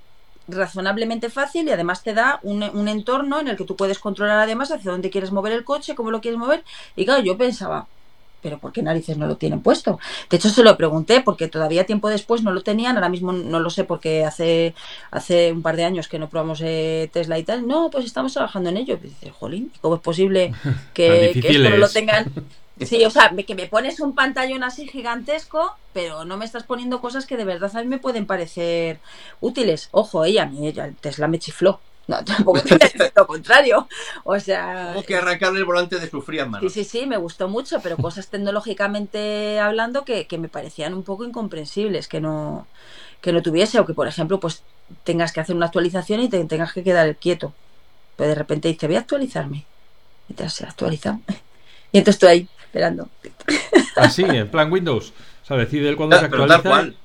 [SPEAKER 3] razonablemente fácil y además te da un, un, entorno en el que tú puedes controlar además hacia dónde quieres mover el coche, cómo lo quieres mover. Y claro, yo pensaba, pero ¿por qué narices no lo tienen puesto? De hecho, se lo pregunté porque todavía tiempo después no lo tenían, ahora mismo no lo sé porque hace, hace un par de años que no probamos eh, Tesla y tal. No, pues estamos trabajando en ello. Y dice, jolín, ¿cómo es posible *laughs* que, que esto no lo tengan? *laughs* Sí, o sea, que me pones un pantallón así gigantesco, pero no me estás poniendo cosas que de verdad a mí me pueden parecer útiles. Ojo, ella, a mí ella, Tesla me chifló. No, tampoco te lo contrario. O sea.
[SPEAKER 2] Tengo que arrancarle el volante de su fría mano.
[SPEAKER 3] Sí, sí, sí, me gustó mucho, pero cosas tecnológicamente hablando que, que, me parecían un poco incomprensibles que no, que no tuviese, o que por ejemplo, pues tengas que hacer una actualización y te tengas que quedar quieto. Pues de repente dice, voy a actualizarme. Y te has actualizado. *laughs* Y entonces estoy ahí, esperando.
[SPEAKER 1] Así, en plan Windows. O sea, decide él cuando se actualiza.
[SPEAKER 2] Tal cual.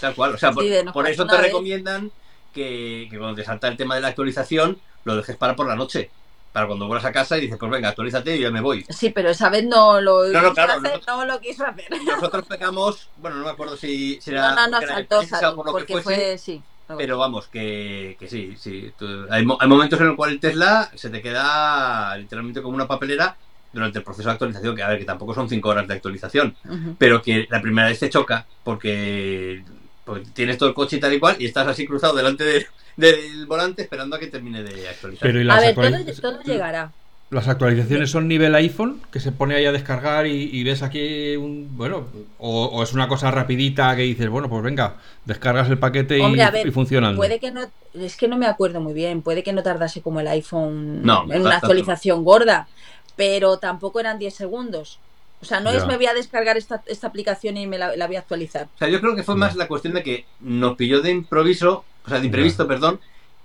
[SPEAKER 2] Tal cual. O sea, por, sí, no por eso te nada, recomiendan que, que, cuando te salta el tema de la actualización, lo dejes para por la noche. Para cuando vuelvas a casa y dices, pues venga, actualízate y yo me voy.
[SPEAKER 3] Sí, pero esa vez no lo
[SPEAKER 2] no, no, claro,
[SPEAKER 3] hacer,
[SPEAKER 2] nosotros,
[SPEAKER 3] no lo quiso hacer.
[SPEAKER 2] Nosotros pegamos, bueno, no me acuerdo si, si era.
[SPEAKER 3] No, no, no, saltó, saltó,
[SPEAKER 2] por lo
[SPEAKER 3] porque
[SPEAKER 2] que fuese,
[SPEAKER 3] fue, sí.
[SPEAKER 2] Pero vamos, que, que sí, sí. Tú, hay, hay, momentos en los cuales el Tesla se te queda literalmente como una papelera durante el proceso de actualización, que a ver, que tampoco son cinco horas de actualización, uh -huh. pero que la primera vez te choca porque, porque, tienes todo el coche y tal y cual y estás así cruzado delante de, del volante esperando a que termine de actualizar.
[SPEAKER 1] Pero ¿y
[SPEAKER 3] a ver, todo, todo, llegará.
[SPEAKER 1] Las actualizaciones son nivel iPhone, que se pone ahí a descargar y, y ves aquí un... Bueno, o, o, es una cosa rapidita que dices, bueno, pues venga, descargas el paquete y,
[SPEAKER 3] Hombre, ver,
[SPEAKER 1] y funcionando.
[SPEAKER 3] Puede que no... Es que no me acuerdo muy bien, puede que no tardase como el iPhone
[SPEAKER 2] no,
[SPEAKER 3] en una actualización gorda, pero tampoco eran 10 segundos. O sea, no ya. es me voy a descargar esta, esta aplicación y me la, la, voy a actualizar.
[SPEAKER 2] O sea, yo creo que fue más la cuestión de que nos pilló de improviso, o sea, de imprevisto, perdón,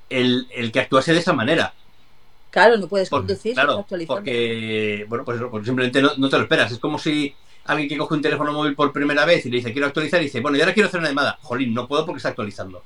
[SPEAKER 2] el, el que actuase de esa manera.
[SPEAKER 3] Claro, no puedes conducir.
[SPEAKER 2] Claro, porque, bueno, pues porque simplemente no, no, te lo esperas. Es como si alguien que coge un teléfono móvil por primera vez y le dice quiero actualizar y dice, bueno, y ahora quiero hacer una llamada. Jolín, no puedo porque está actualizando.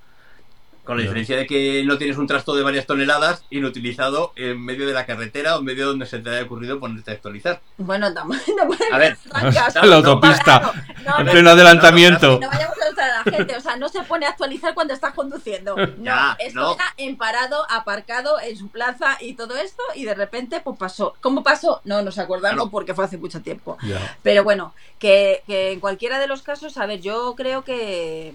[SPEAKER 2] Con la diferencia de que no tienes un trasto de varias toneladas inutilizado en medio de la carretera o en medio donde se te haya ocurrido ponerte a actualizar.
[SPEAKER 3] Bueno, también. *laughs*
[SPEAKER 2] a ver, *laughs*
[SPEAKER 1] la autopista, no, en pleno adelantamiento.
[SPEAKER 3] No, vayamos a asustar a la gente. O sea, no se pone a actualizar cuando estás conduciendo. *laughs* No,
[SPEAKER 2] ya,
[SPEAKER 3] esto era en parado, aparcado en su plaza y todo esto. Y de repente, pues pasó. ¿Cómo pasó? No nos acordamos no. porque fue hace mucho tiempo.
[SPEAKER 1] Ya.
[SPEAKER 3] Pero bueno, que, que en cualquiera de los casos, a ver, yo creo que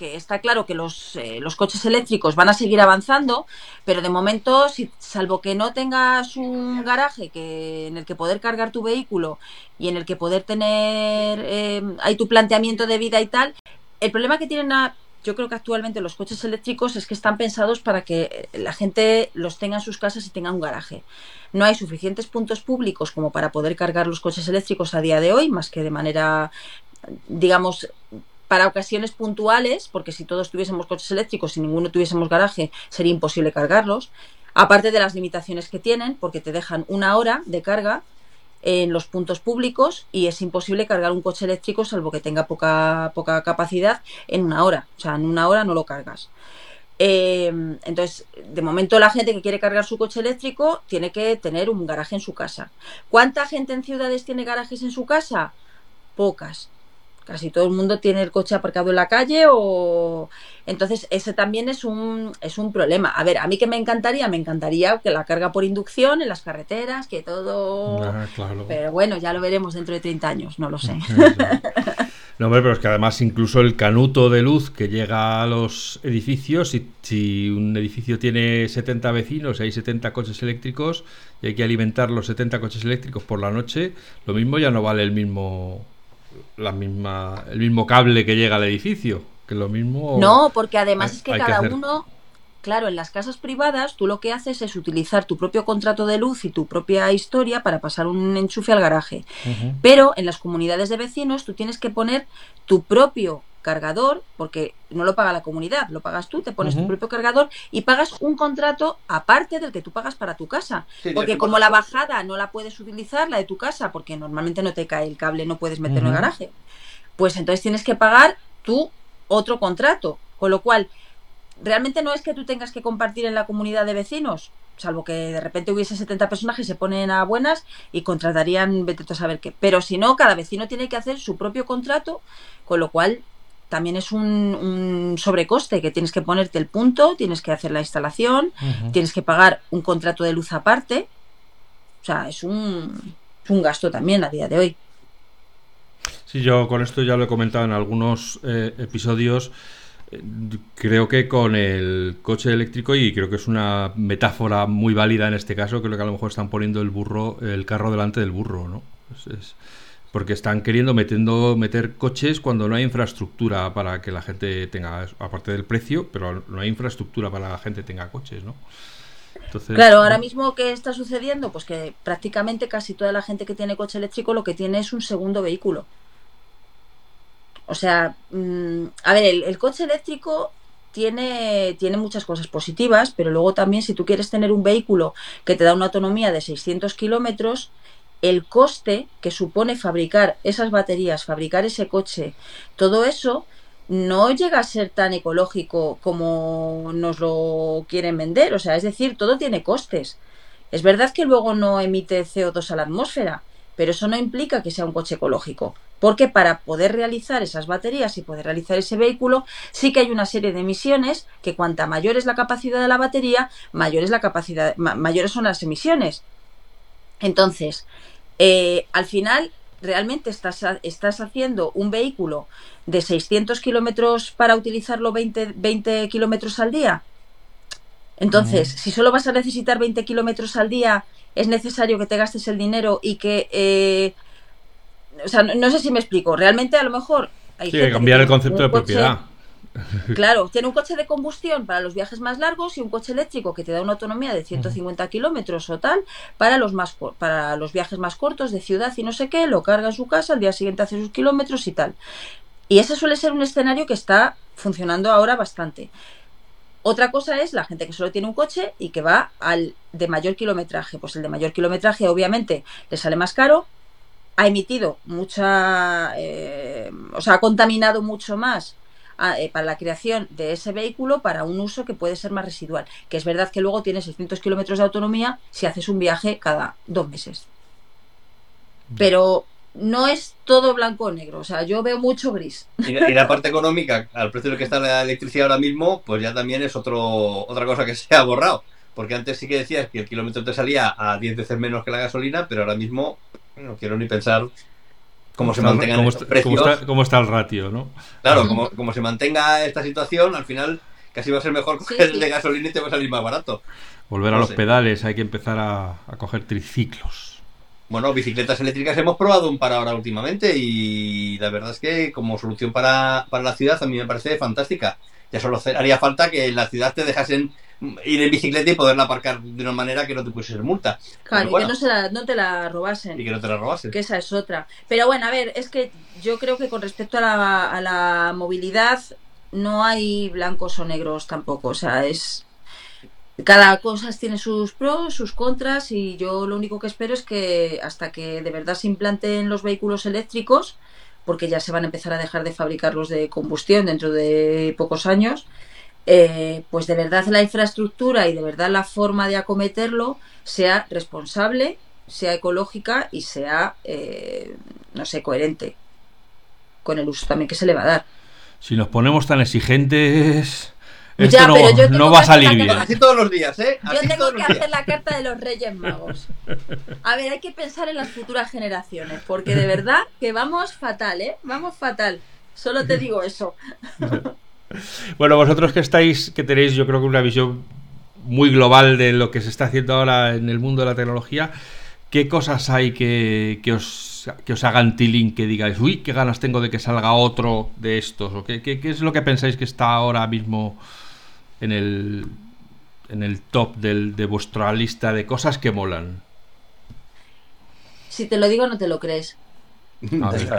[SPEAKER 3] que está claro que los, eh, los, coches eléctricos van a seguir avanzando, pero de momento, salvo que no tengas un garaje en el que poder cargar tu vehículo y en el que poder tener eh, tu planteamiento de vida y tal, el problema que tienen a, yo creo que actualmente los coches eléctricos es que están pensados para que la gente los tenga en sus casas y tenga un garaje. No hay suficientes puntos públicos como para poder cargar los coches eléctricos a día de hoy, más que de manera digamos, para ocasiones puntuales, porque si todos tuviésemos coches eléctricos y ninguno tuviésemos garaje, sería imposible cargarlos. Aparte de las limitaciones que tienen, porque te dejan una hora de carga en los puntos públicos y es imposible cargar un coche eléctrico salvo que tenga poca, poca capacidad en una hora. O sea, en una hora no lo cargas. Eh, entonces, de momento la gente que quiere cargar su coche eléctrico tiene que tener un garaje en su casa. ¿Cuánta gente en ciudades tiene garajes en su casa? Pocas Casi todo el mundo tiene el coche aparcado en la calle o... Entonces, ese también es un, es un problema. A ver, a mí que me encantaría, me encantaría que la carga por inducción en las carreteras, que todo...
[SPEAKER 1] Ah, claro.
[SPEAKER 3] Pero bueno, ya lo veremos dentro de 30 años, no lo sé.
[SPEAKER 1] No, hombre, pero es que además incluso el canuto de luz que llega a los edificios, si, si un edificio tiene 70 vecinos y hay 70 coches eléctricos y hay que alimentar los 70 coches eléctricos por la noche, lo mismo ya no vale el mismo la misma el mismo cable que llega al edificio, que lo mismo
[SPEAKER 3] No, porque además
[SPEAKER 1] hay-
[SPEAKER 3] es que cada uno, claro, en las casas privadas tú lo que haces es utilizar tu propio contrato de luz y tu propia historia para pasar un enchufe al garaje. Pero en las comunidades de vecinos tú tienes que poner tu propio cargador, porque no lo paga la comunidad, lo pagas tú, te pones tu propio cargador y pagas un contrato aparte del que tú pagas para tu casa.
[SPEAKER 2] Sí,
[SPEAKER 3] Porque como la bajada no la puedes utilizar, la de tu casa, porque normalmente no te cae el cable, no puedes meterlo en el garaje, pues entonces tienes que pagar tú otro contrato. Con lo cual, realmente no es que tú tengas que compartir en la comunidad de vecinos, salvo que de repente hubiese 70 personas que se ponen a buenas y contratarían, vete a saber qué. Pero si no, cada vecino tiene que hacer su propio contrato, con lo cual también es un, un sobrecoste que tienes que ponerte el punto, tienes que hacer la instalación, tienes que pagar un contrato de luz aparte. O sea, es un, es un gasto también a día de hoy.
[SPEAKER 1] Sí, yo con esto ya lo he comentado en algunos eh, episodios. Eh, Creo que con el coche eléctrico, y creo que es una metáfora muy válida en este caso, creo que a lo mejor están poniendo el burro, el carro delante del burro, ¿no? Es- es- porque están queriendo metiendo, meter coches cuando no hay infraestructura para que la gente tenga, aparte del precio, pero no hay infraestructura para que la gente tenga coches, ¿no? Entonces,
[SPEAKER 3] Claro, ahora mismo ¿qué está sucediendo? Pues que prácticamente casi toda la gente que tiene coche eléctrico lo que tiene es un segundo vehículo. O sea, mm, a ver, el, el coche eléctrico tiene, tiene muchas cosas positivas, pero luego también si tú quieres tener un vehículo que te da una autonomía de 600 kilómetros, el coste que supone fabricar esas baterías, fabricar ese coche, todo eso no llega a ser tan ecológico como nos lo quieren vender. O sea, es decir, todo tiene costes. Es verdad que luego no emite CO2 a la atmósfera, pero eso no implica que sea un coche ecológico. Porque para poder realizar esas baterías y poder realizar ese vehículo, sí que hay una serie de emisiones que cuanta mayor es la capacidad de la batería, mayor es la capacidad, ma- mayores son las emisiones. Entonces, eh, al final, realmente estás, estás haciendo un vehículo de 600 kilómetros para utilizarlo 20, 20 kilómetros al día. Entonces, si solo vas a necesitar 20 kilómetros al día, es necesario que te gastes el dinero y que... eh, o sea, no, no sé si me explico. Realmente, a lo mejor... Hay
[SPEAKER 1] sí,
[SPEAKER 3] que
[SPEAKER 1] cambiar el concepto de propiedad. *laughs*
[SPEAKER 3] Claro, tiene un coche de combustión para los viajes más largos y un coche eléctrico que te da una autonomía de 150 kilómetros o tal para los más para los viajes más cortos de ciudad y no sé qué, lo carga en su casa, al día siguiente hace sus kilómetros y tal. Y ese suele ser un escenario que está funcionando ahora bastante. Otra cosa es la gente que solo tiene un coche y que va al de mayor kilometraje. Pues el de mayor kilometraje obviamente le sale más caro, ha emitido mucha, eh, o sea, ha contaminado mucho más a- eh, para la creación de ese vehículo para un uso que puede ser más residual. Que es verdad que luego tiene 600 kilómetros de autonomía si haces un viaje cada dos meses. Pero no es todo blanco o negro, o sea, yo veo mucho gris.
[SPEAKER 2] Y, y la parte económica, al precio del que está la electricidad ahora mismo, pues ya también es otro otra cosa que *laughs* se ha borrado. Porque antes sí que decías que el kilómetro te salía a 10 veces menos que la gasolina, pero ahora mismo no quiero ni pensar cómo se
[SPEAKER 1] está-
[SPEAKER 2] mantengan
[SPEAKER 1] cómo
[SPEAKER 2] estos
[SPEAKER 1] está-
[SPEAKER 2] precios.
[SPEAKER 1] cómo está- cómo está el ratio, ¿no?
[SPEAKER 2] Claro, como, como se mantenga esta situación, al final casi va a ser mejor
[SPEAKER 3] Sí,
[SPEAKER 2] coger el
[SPEAKER 3] sí.
[SPEAKER 2] de gasolina y te va a salir más barato.
[SPEAKER 1] Volver a los
[SPEAKER 2] sé.
[SPEAKER 1] pedales, hay que empezar a, a coger triciclos.
[SPEAKER 2] Bueno, bicicletas eléctricas hemos probado un par ahora últimamente y la verdad es que como solución para, para la ciudad a mí me parece fantástica. Ya solo haría falta que en la ciudad te dejasen ir en bicicleta y poderla aparcar de una manera que no te pusiese multa
[SPEAKER 3] Claro, y
[SPEAKER 2] bueno.
[SPEAKER 3] que no, se la- no te la robasen.
[SPEAKER 2] y que no te la robasen.
[SPEAKER 3] que esa es otra. Pero bueno, a ver, es que yo creo que con respecto a la, a la movilidad no hay blancos o negros tampoco. O sea, es. Cada cosa tiene sus pros, sus contras, y yo lo único que espero es que hasta que de verdad se implanten los vehículos eléctricos, porque ya se van a empezar a dejar de fabricar los de combustión dentro de pocos años, eh, pues de verdad la infraestructura y de verdad la forma de acometerlo sea responsable, sea ecológica y sea, eh, no sé, coherente. con el uso también que se le va a dar.
[SPEAKER 1] Si nos ponemos tan exigentes, esto
[SPEAKER 3] Ya,
[SPEAKER 1] no,
[SPEAKER 3] pero yo
[SPEAKER 1] no
[SPEAKER 3] tengo
[SPEAKER 1] va a salir bien.
[SPEAKER 2] Así todos los días, ¿eh?
[SPEAKER 3] Yo tengo que hacer la carta de los Reyes Magos. A ver, hay que pensar en las futuras generaciones, porque de verdad que vamos fatal, ¿eh? Vamos fatal. Solo te digo eso.
[SPEAKER 1] Bueno, vosotros que estáis, que tenéis yo creo que una visión muy global de lo que se está haciendo ahora en el mundo de la tecnología, ¿qué cosas hay que, que os, que os hagan tiling que digáis, uy, qué ganas tengo de que salga otro de estos? ¿O qué, qué- qué es lo que pensáis que está ahora mismo en el, en el top del- de vuestra lista de cosas que molan?
[SPEAKER 3] Si te lo digo, no te lo crees.
[SPEAKER 1] A ver.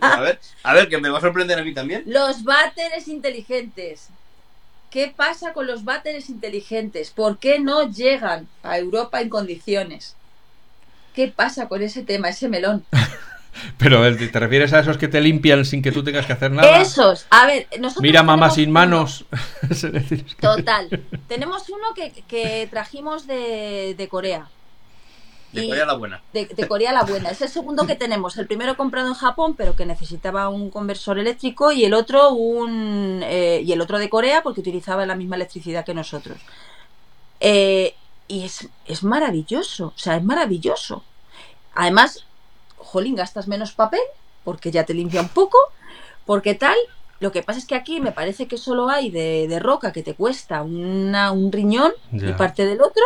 [SPEAKER 2] A ver, a ver, que me va a sorprender a mí también.
[SPEAKER 3] Los váteres inteligentes. ¿Qué pasa con los váteres inteligentes? ¿Por qué no llegan a Europa en condiciones? ¿Qué pasa con ese tema, ese melón? *laughs*
[SPEAKER 1] Pero ¿te refieres a esos que te limpian sin que tú tengas que hacer nada?
[SPEAKER 3] Esos, a ver, nosotros
[SPEAKER 1] Mira mamá sin manos. *laughs*
[SPEAKER 3] Total. Tenemos uno que, que trajimos de, de Corea.
[SPEAKER 2] De Corea la buena.
[SPEAKER 3] De, de Corea la buena. Es el segundo que tenemos. El primero comprado en Japón, pero que necesitaba un conversor eléctrico, y el otro un eh, y el otro de Corea porque utilizaba la misma electricidad que nosotros. Eh, y es, es maravilloso. O sea, es maravilloso. Además, jolín, gastas menos papel porque ya te limpia un poco. Porque tal. Lo que pasa es que aquí me parece que solo hay de, de roca que te cuesta una- un riñón y parte del otro.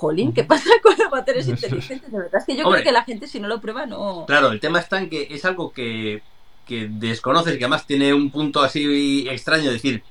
[SPEAKER 3] Jolín, ¿qué pasa con los baterías *laughs* inteligentes? De verdad es que yo
[SPEAKER 2] Hombre.
[SPEAKER 3] creo que la gente si no lo prueba no...
[SPEAKER 2] Claro, el tema está en que es algo que, que desconoces y que además tiene un punto así extraño de decir,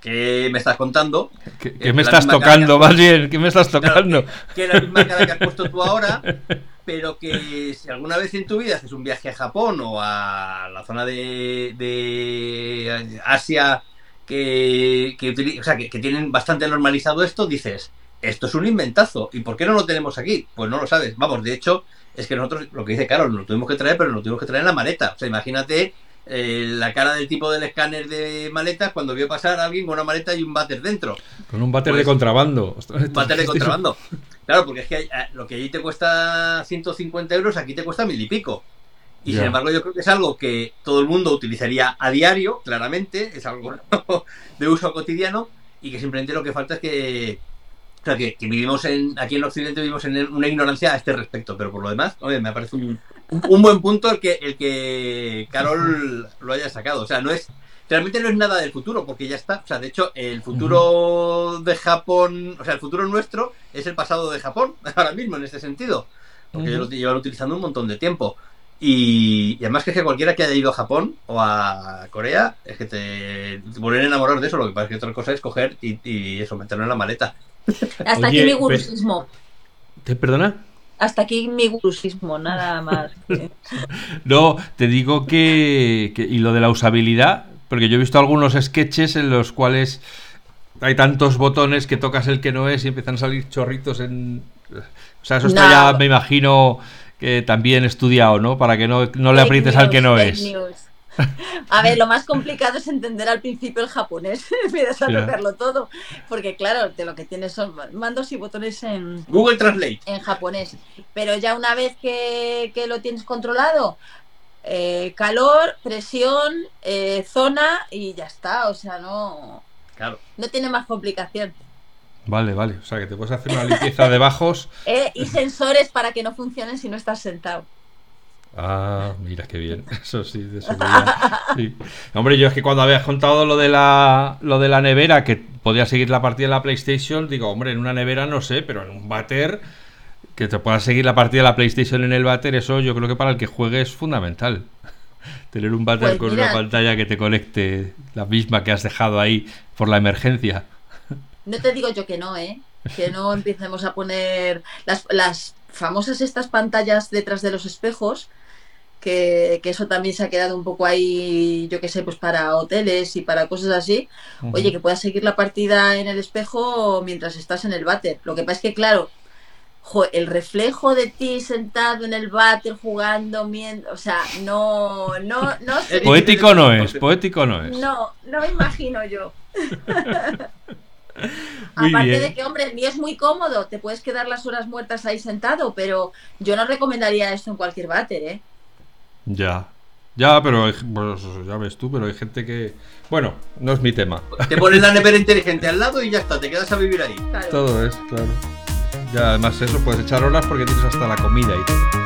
[SPEAKER 2] ¿qué me estás contando?
[SPEAKER 1] ¿Qué, qué me estás tocando? Más bien, ¿qué me estás
[SPEAKER 2] Claro,
[SPEAKER 1] tocando?
[SPEAKER 2] que es la misma cara que has puesto tú ahora, *laughs* pero que si alguna vez en tu vida haces un viaje a Japón o a la zona de, de Asia que, que, o sea, que, que tienen bastante normalizado esto, dices, esto es un inventazo. ¿Y por qué no lo tenemos aquí? Pues no lo sabes. Vamos, de hecho, es que nosotros, lo que dice Carol, lo tuvimos que traer, pero lo tuvimos que traer en la maleta. O sea, imagínate eh, la cara del tipo del escáner de maletas cuando vio pasar a alguien con una maleta y un váter dentro.
[SPEAKER 1] Con un váter
[SPEAKER 2] Pues-
[SPEAKER 1] de contrabando. Ostras,
[SPEAKER 2] Un váter de *laughs* contrabando. Claro, porque es que hay- eh, lo que allí te cuesta 150 euros, aquí te cuesta mil y pico. Y sin embargo, yo creo que es algo que todo el mundo utilizaría a diario, claramente, es algo *laughs* de uso cotidiano, y que simplemente lo que falta es que. Sea, que, que vivimos en, aquí en Occidente vivimos en una ignorancia a este respecto, pero por lo demás, oye, me parece un, un buen punto el que, el que Carol lo haya sacado. O sea, no es. Realmente no es nada del futuro, porque ya está. O sea, de hecho, el futuro de Japón, o sea, el futuro nuestro es el pasado de Japón, *laughs* ahora mismo, en este sentido. Porque ellos lo llevan utilizando un montón de tiempo. Y, y además que es que cualquiera que haya ido a Japón o a Corea, es que te, te vuelven a enamorar de eso. Lo que pasa es que otra cosa es coger y, y eso, meterlo en la maleta. *laughs*
[SPEAKER 3] Hasta
[SPEAKER 1] Oye,
[SPEAKER 3] aquí mi
[SPEAKER 1] pe-
[SPEAKER 3] gurusismo.
[SPEAKER 1] ¿Te perdona?
[SPEAKER 3] Hasta aquí mi gurusismo, nada más. *laughs*
[SPEAKER 1] No, te digo que, que- Y lo de la usabilidad, porque yo he visto algunos sketches en los cuales hay tantos botones que tocas el que no es y empiezan a salir chorritos en. O sea, eso está
[SPEAKER 3] No.
[SPEAKER 1] ya, me imagino, que también estudiado, ¿no? Para que no, no le aprietes al que no es.
[SPEAKER 3] news. A ver, lo más complicado es entender al principio el japonés. Empiezas a tocarlo todo. Porque, claro, de lo que tienes son mandos y botones en,
[SPEAKER 2] Google Translate.
[SPEAKER 3] en japonés. Pero ya una vez que, que lo tienes controlado, eh, calor, presión, eh, zona y ya está. O sea, no,
[SPEAKER 2] Claro.
[SPEAKER 3] no tiene más complicación.
[SPEAKER 1] Vale, vale. O sea, que te puedes hacer una limpieza de bajos. *laughs*
[SPEAKER 3] Eh, y sensores para que no funcionen si no estás sentado.
[SPEAKER 1] Ah, mira qué bien. *laughs* Eso sí, de seguridad. Sí. Hombre, yo es que cuando habías contado lo de la lo de la nevera, que podía seguir la partida de la PlayStation, digo, hombre, en una nevera no sé, pero en un váter que te pueda seguir la partida de la PlayStation en el váter, eso yo creo que para el que juegue es fundamental. *laughs* Tener un váter
[SPEAKER 3] Pues
[SPEAKER 1] con
[SPEAKER 3] mira.
[SPEAKER 1] una pantalla que te conecte la misma que has dejado ahí por la emergencia.
[SPEAKER 3] No te digo yo que no, ¿eh? Que no empecemos a poner las, las famosas estas pantallas detrás de los espejos, que, que eso también se ha quedado un poco ahí, yo qué sé, pues para hoteles y para cosas así. Oye, que puedas seguir la partida en el espejo mientras estás en el váter. Lo que pasa es que, claro, jo, el reflejo de ti sentado en el váter jugando, o sea, no, no, no sé.
[SPEAKER 1] Poético no es, poético no es.
[SPEAKER 3] No, no me imagino yo. *laughs* *laughs*
[SPEAKER 1] Muy
[SPEAKER 3] Aparte
[SPEAKER 1] bien.
[SPEAKER 3] de que, hombre, el mío es muy cómodo, te puedes quedar las horas muertas ahí sentado, pero yo no recomendaría esto en cualquier váter, ¿eh?
[SPEAKER 1] Ya. Ya, pero hay- pues, ya ves tú, pero hay gente que. Bueno, no es mi tema.
[SPEAKER 2] Te pones la nevera inteligente al lado y ya está, te quedas a vivir ahí.
[SPEAKER 1] Todo es, claro. Ya, además, eso puedes echar horas porque tienes hasta la comida y todo.